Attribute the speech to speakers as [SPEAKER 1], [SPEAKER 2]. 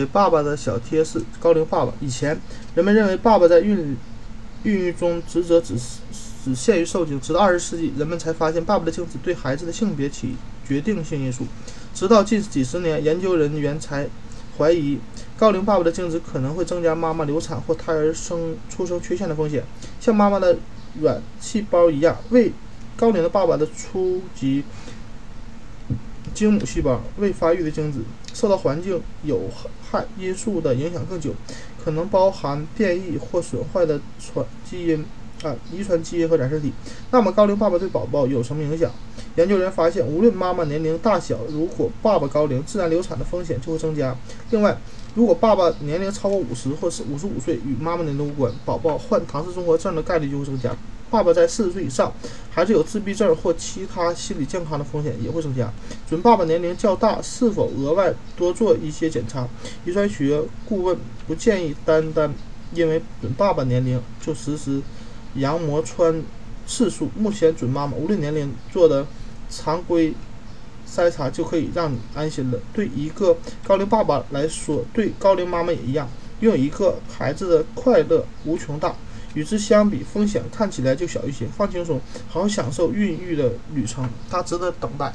[SPEAKER 1] 给爸爸的小贴士：高龄爸爸。以前人们认为爸爸在孕孕育中职责只只限于受精，直到二十世纪，人们才发现爸爸的精子对孩子的性别起决定性因素。直到近几十年，研究人员才怀疑高龄爸爸的精子可能会增加妈妈流产或胎儿生出生缺陷的风险。像妈妈的卵细胞一样，未高龄的爸爸的初级精母细胞未发育的精子受到环境有害因素的影响更久，可能包含变异或损坏的传基因啊遗传基因和染色体。那么高龄爸爸对宝宝有什么影响？研究人员发现，无论妈妈年龄大小，如果爸爸高龄，自然流产的风险就会增加。另外，如果爸爸年龄超过五十或是五十五岁，与妈妈年龄无关，宝宝患唐氏综合症的概率就会增加。爸爸在四十岁以上，还是有自闭症或其他心理健康的风险也会增加。准爸爸年龄较大，是否额外多做一些检查？遗传学顾问不建议单单因为准爸爸年龄就实施羊膜穿次数。目前准妈妈无论年龄做的常规筛查就可以让你安心了。对一个高龄爸爸来说，对高龄妈妈也一样，拥有一个孩子的快乐无穷大。与之相比，风险看起来就小一些。放轻松，好好享受孕育的旅程，它值得等待。